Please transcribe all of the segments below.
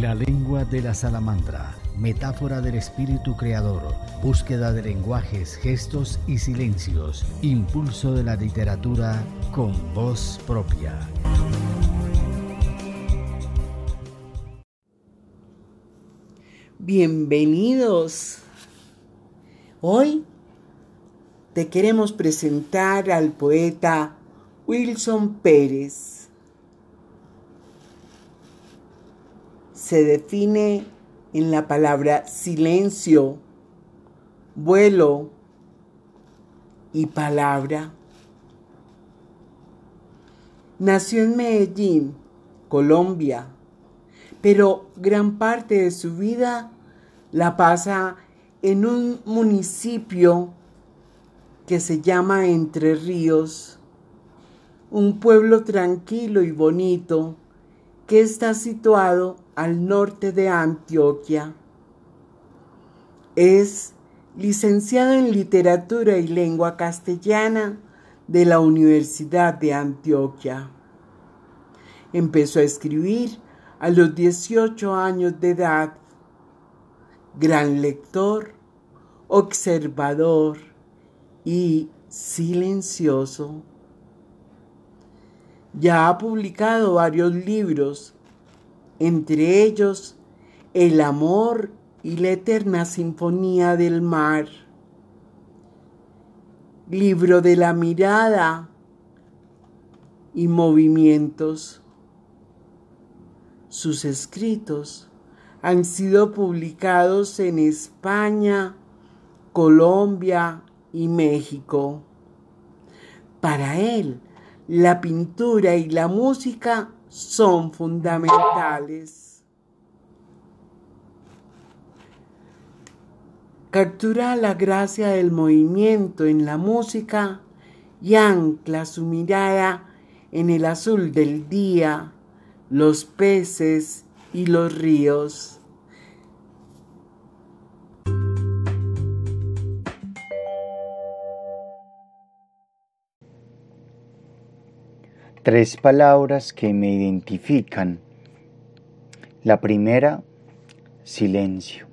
La lengua de la salamandra, metáfora del espíritu creador, búsqueda de lenguajes, gestos y silencios, impulso de la literatura con voz propia. Bienvenidos. Hoy te queremos presentar al poeta Wilson Pérez. Se define en la palabra silencio, vuelo y palabra. Nació en Medellín, Colombia, pero gran parte de su vida la pasa en un municipio que se llama Entre Ríos, un pueblo tranquilo y bonito que está situado al norte de Antioquia. Es licenciado en literatura y lengua castellana de la Universidad de Antioquia. Empezó a escribir a los 18 años de edad. Gran lector, observador, y silencioso. Ya ha publicado varios libros, entre ellos El amor y la eterna sinfonía del mar, libro de la mirada y movimientos. Sus escritos han sido publicados en España, Colombia, y México. Para él, la pintura y la música son fundamentales. Captura la gracia del movimiento en la música y ancla su mirada en el azul del día, los peces y los ríos. Tres palabras que me identifican. La primera, silencio.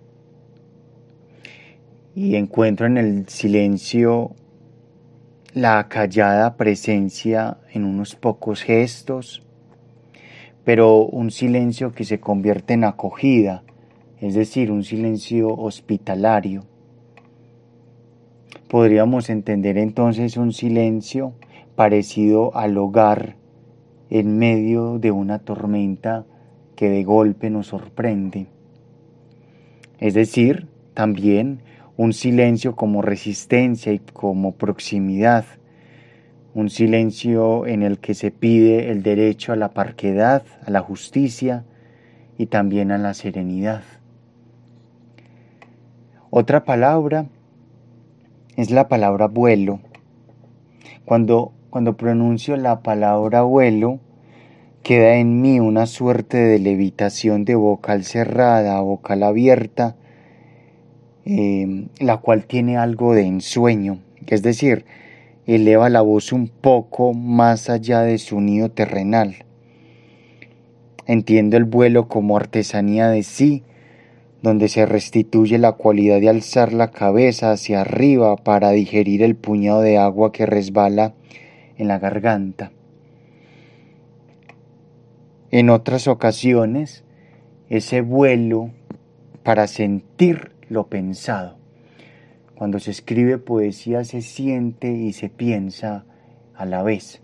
Y encuentro en el silencio la callada presencia en unos pocos gestos, pero un silencio que se convierte en acogida, es decir, un silencio hospitalario. Podríamos entender entonces un silencio parecido al hogar en medio de una tormenta que de golpe nos sorprende. Es decir, también un silencio como resistencia y como proximidad, un silencio en el que se pide el derecho a la parquedad, a la justicia y también a la serenidad. Otra palabra es la palabra vuelo. Cuando cuando pronuncio la palabra vuelo, queda en mí una suerte de levitación de vocal cerrada vocal abierta, em, la cual tiene algo de ensueño, es decir, eleva la voz un poco más allá de su nido terrenal. Entiendo el vuelo como artesanía de sí, donde se restituye la cualidad de alzar la cabeza hacia arriba para digerir el puñado de agua que resbala en la garganta. En otras ocasiones, ese vuelo para sentir lo pensado. Cuando se escribe poesía se siente y se piensa a la vez.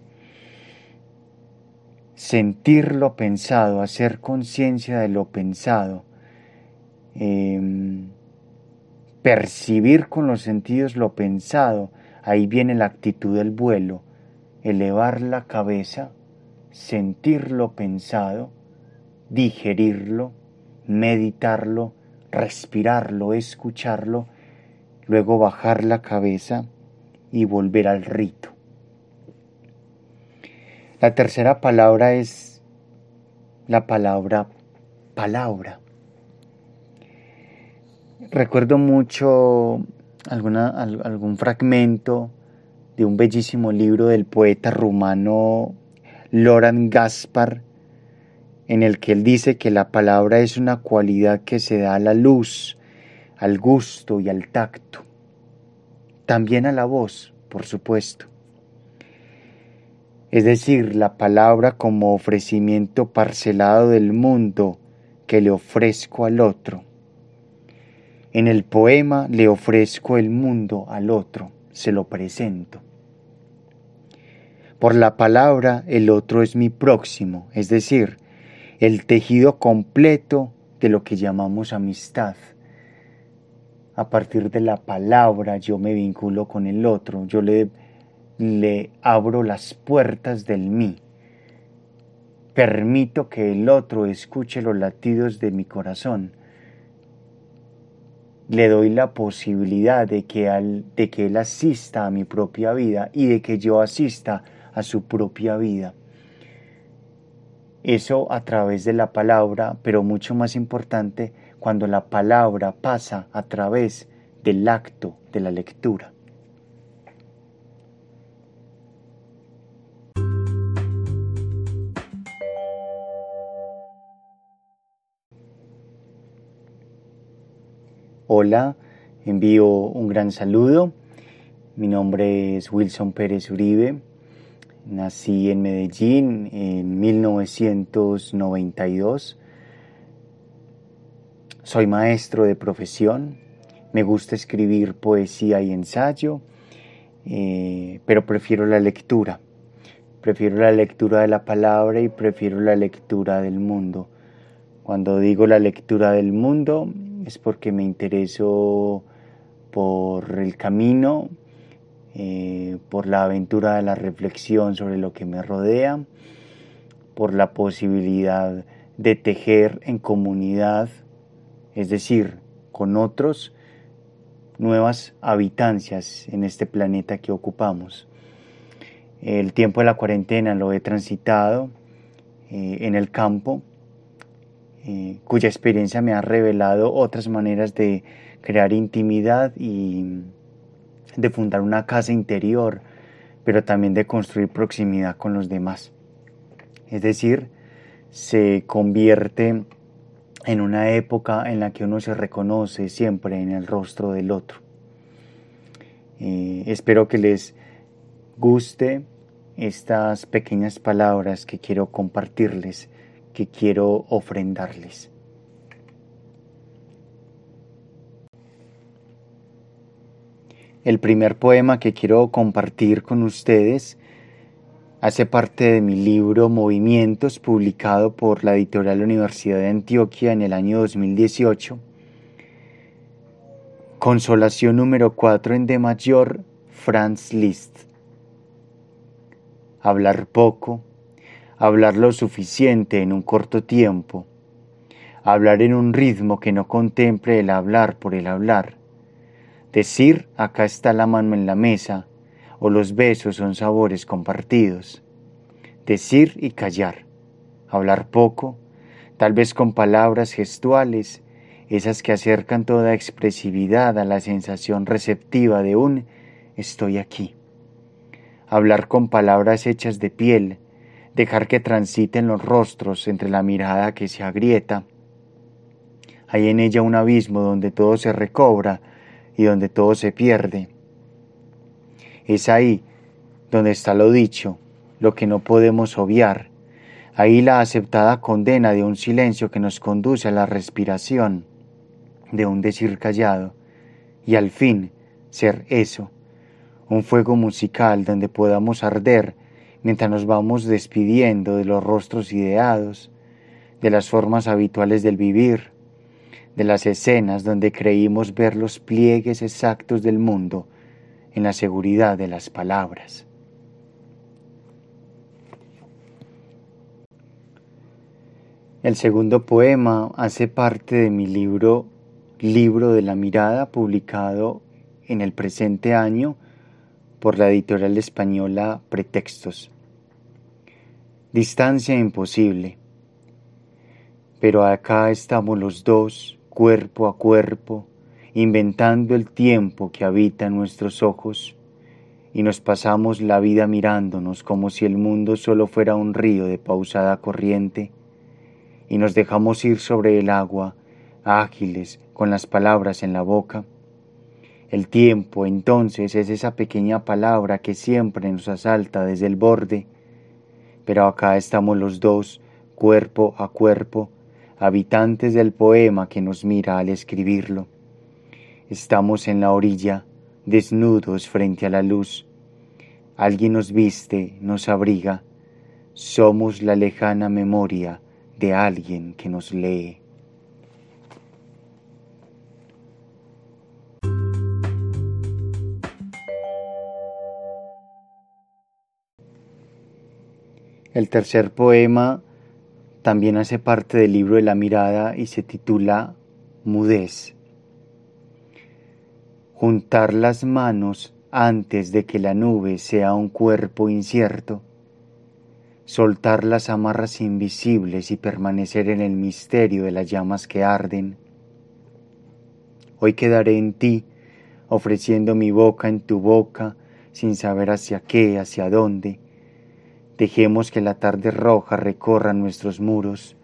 Sentir lo pensado, hacer conciencia de lo pensado, em, percibir con los sentidos lo pensado, ahí viene la actitud del vuelo elevar la cabeza, sentir lo pensado, digerirlo, meditarlo, respirarlo, escucharlo, luego bajar la cabeza y volver al rito. La tercera palabra es la palabra palabra. Recuerdo mucho alguna, algún fragmento de un bellísimo libro del poeta rumano Loran Gaspar, en el que él dice que la palabra es una cualidad que se da a la luz, al gusto y al tacto, también a la voz, por supuesto. Es decir, la palabra como ofrecimiento parcelado del mundo que le ofrezco al otro. En el poema le ofrezco el mundo al otro, se lo presento. Por la palabra el otro es mi próximo, es decir, el tejido completo de lo que llamamos amistad. A partir de la palabra yo me vinculo con el otro, yo le, le abro las puertas del mí Permito que el otro escuche los latidos de mi corazón. Le doy la posibilidad de que, de que él asista a mi propia vida y de que yo asista a su propia vida. Eso a través de la palabra, pero mucho más importante cuando la palabra pasa a través del acto de la lectura. Hola, envío un gran saludo. Mi nombre es Wilson Pérez Uribe. Nací en Medellín en 1992. Soy maestro de profesión. Me gusta escribir poesía y ensayo, eh, pero prefiero la lectura. Prefiero la lectura de la palabra y prefiero la lectura del mundo. Cuando digo la lectura del mundo, es porque me intereso por el camino, eh, por la aventura de la reflexión sobre lo que me rodea, por la posibilidad de tejer en comunidad, es decir, con otros, nuevas habitancias en este planeta que ocupamos. El tiempo de la cuarentena lo he transitado eh, en el campo, eh, cuya experiencia me ha revelado otras maneras de crear intimidad y de fundar una casa interior, pero también de construir proximidad con los demás. Es decir, se convierte en una época en la que uno se reconoce siempre en el rostro del otro. Eh, espero que les guste estas pequeñas palabras que quiero compartirles que quiero ofrendarles. El primer poema que quiero compartir con ustedes hace parte de mi libro Movimientos, publicado por la editorial Universidad de Antioquia en el año 2018. Consolación número 4 en D mayor, Franz Liszt. Hablar poco, hablar lo suficiente en un corto tiempo, hablar en un ritmo que no contemple el hablar por el hablar, decir acá está la mano en la mesa, o los besos son sabores compartidos, decir y callar, hablar poco, tal vez con palabras gestuales, esas que acercan toda expresividad a la sensación receptiva de un estoy aquí. Hablar con palabras hechas de piel, dejar que transiten los rostros entre la mirada que se agrieta. Hay en ella un abismo donde todo se recobra y donde todo se pierde. Es ahí donde está lo dicho, lo que no podemos obviar. Ahí la aceptada condena de un silencio que nos conduce a la respiración, de un decir callado, y al fin ser eso, un fuego musical donde podamos arder mientras nos vamos despidiendo de los rostros ideados, de las formas habituales del vivir, de las escenas donde creímos ver los pliegues exactos del mundo en la seguridad de las palabras. El segundo poema hace parte de mi libro Libro de la Mirada, publicado en el presente año por la editorial española Pretextos. Distancia imposible. Pero acá estamos los dos, cuerpo a cuerpo, inventando el tiempo que habita en nuestros ojos, y nos pasamos la vida mirándonos como si el mundo solo fuera un río de pausada corriente, y nos dejamos ir sobre el agua, ágiles, con las palabras en la boca. El tiempo, entonces, es esa pequeña palabra que siempre nos asalta desde el borde, pero acá estamos los dos, cuerpo a cuerpo, habitantes del poema que nos mira al escribirlo. Estamos en la orilla, desnudos frente a la luz. Alguien nos viste, nos abriga. Somos la lejana memoria de alguien que nos lee. El tercer poema también hace parte del libro de la mirada y se titula Mudez. Juntar las manos antes de que la nube sea un cuerpo incierto soltar las amarras invisibles y permanecer en el misterio de las llamas que arden. Hoy quedaré en ti, ofreciendo mi boca en tu boca, sin saber hacia qué, hacia dónde. Dejemos que la tarde roja recorra nuestros muros.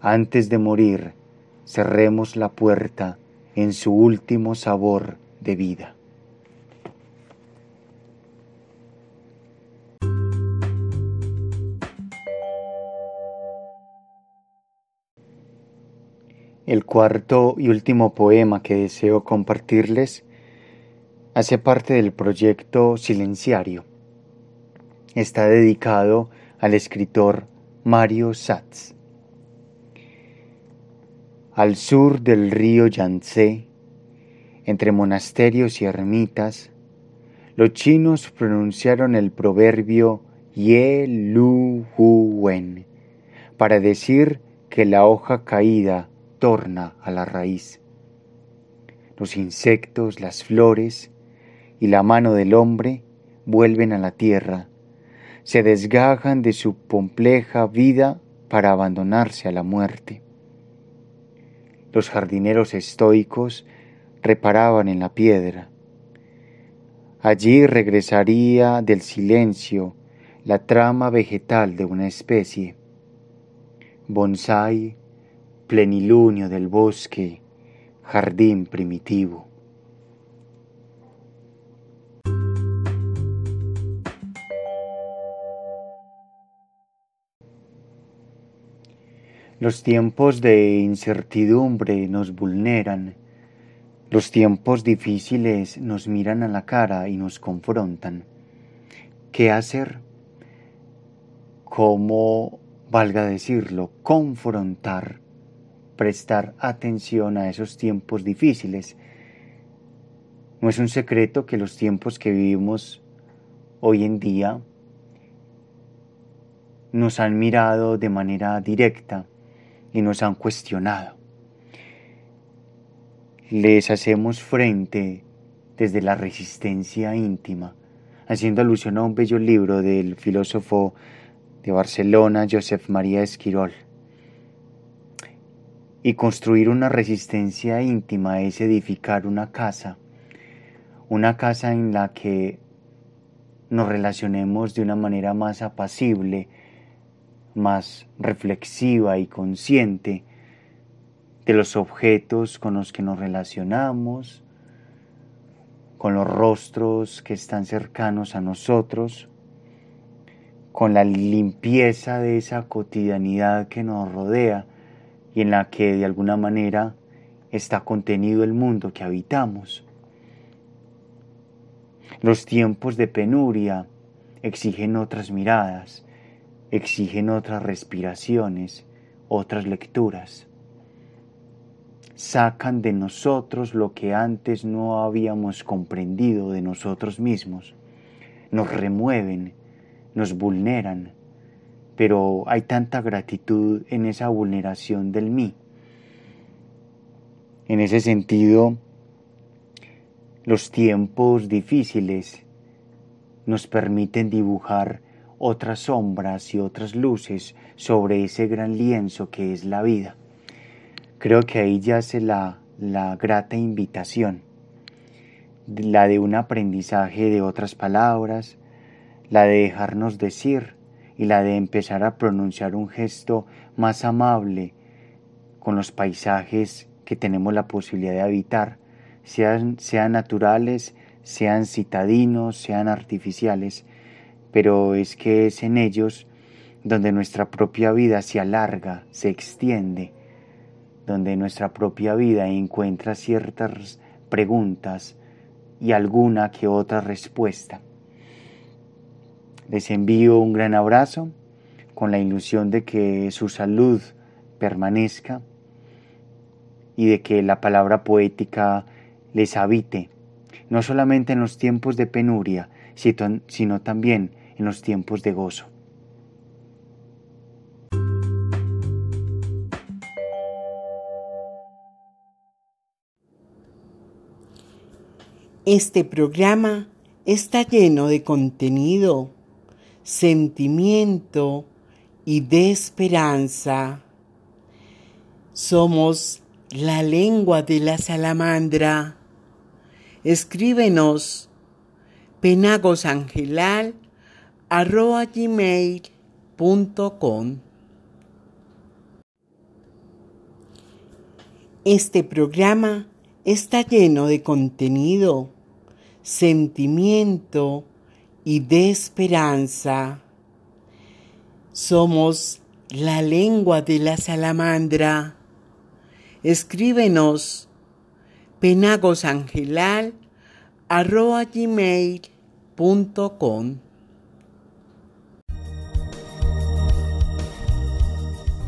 Antes de morir, cerremos la puerta en su último sabor de vida. El cuarto y último poema que deseo compartirles hace parte del proyecto Silenciario. Está dedicado al escritor Mario Satz. Al sur del río Yangtze, entre monasterios y ermitas, los chinos pronunciaron el proverbio Ye Lu Wen para decir que la hoja caída torna a la raíz. Los insectos, las flores y la mano del hombre vuelven a la tierra, se desgajan de su compleja vida para abandonarse a la muerte. Los jardineros estoicos reparaban en la piedra. Allí regresaría del silencio la trama vegetal de una especie. Bonsai, plenilunio del bosque, jardín primitivo. Los tiempos de incertidumbre nos vulneran, los tiempos difíciles nos miran a la cara y nos confrontan. ¿Qué hacer? ¿Cómo, valga decirlo, confrontar prestar atención a esos tiempos difíciles. No es un secreto que los tiempos que vivimos hoy en día nos han mirado de manera directa y nos han cuestionado. Les hacemos frente desde la resistencia íntima, haciendo alusión a un bello libro del filósofo de Barcelona, Josep María Esquirol. Y construir una resistencia íntima es edificar una casa, una casa en la que nos relacionemos de una manera más apacible, más reflexiva y consciente de los objetos con los que nos relacionamos, con los rostros que están cercanos a nosotros, con la limpieza de esa cotidianidad que nos rodea y en la que de alguna manera está contenido el mundo que habitamos. Los tiempos de penuria exigen otras miradas, exigen otras respiraciones, otras lecturas. Sacan de nosotros lo que antes no habíamos comprendido de nosotros mismos. Nos remueven, nos vulneran, pero hay tanta gratitud en esa vulneración del mí. En ese sentido, los tiempos difíciles nos permiten dibujar otras sombras y otras luces sobre ese gran lienzo que es la vida. Creo que ahí yace la, la grata invitación, la de un aprendizaje de otras palabras, la de dejarnos decir, y la de empezar a pronunciar un gesto más amable con los paisajes que tenemos la posibilidad de habitar, sean, sean naturales, sean citadinos, sean artificiales, pero es que es en ellos donde nuestra propia vida se alarga, se extiende, donde nuestra propia vida encuentra ciertas preguntas y alguna que otra respuesta. Les envío un gran abrazo con la ilusión de que su salud permanezca y de que la palabra poética les habite, no solamente en los tiempos de penuria, sino también en los tiempos de gozo. Este programa está lleno de contenido, sentimiento y de esperanza. Somos la lengua de la salamandra. Escríbenos penagosangelal.com Este programa está lleno de contenido, sentimiento y de esperanza. Somos la lengua de la salamandra. Escríbenos penagosangelal.com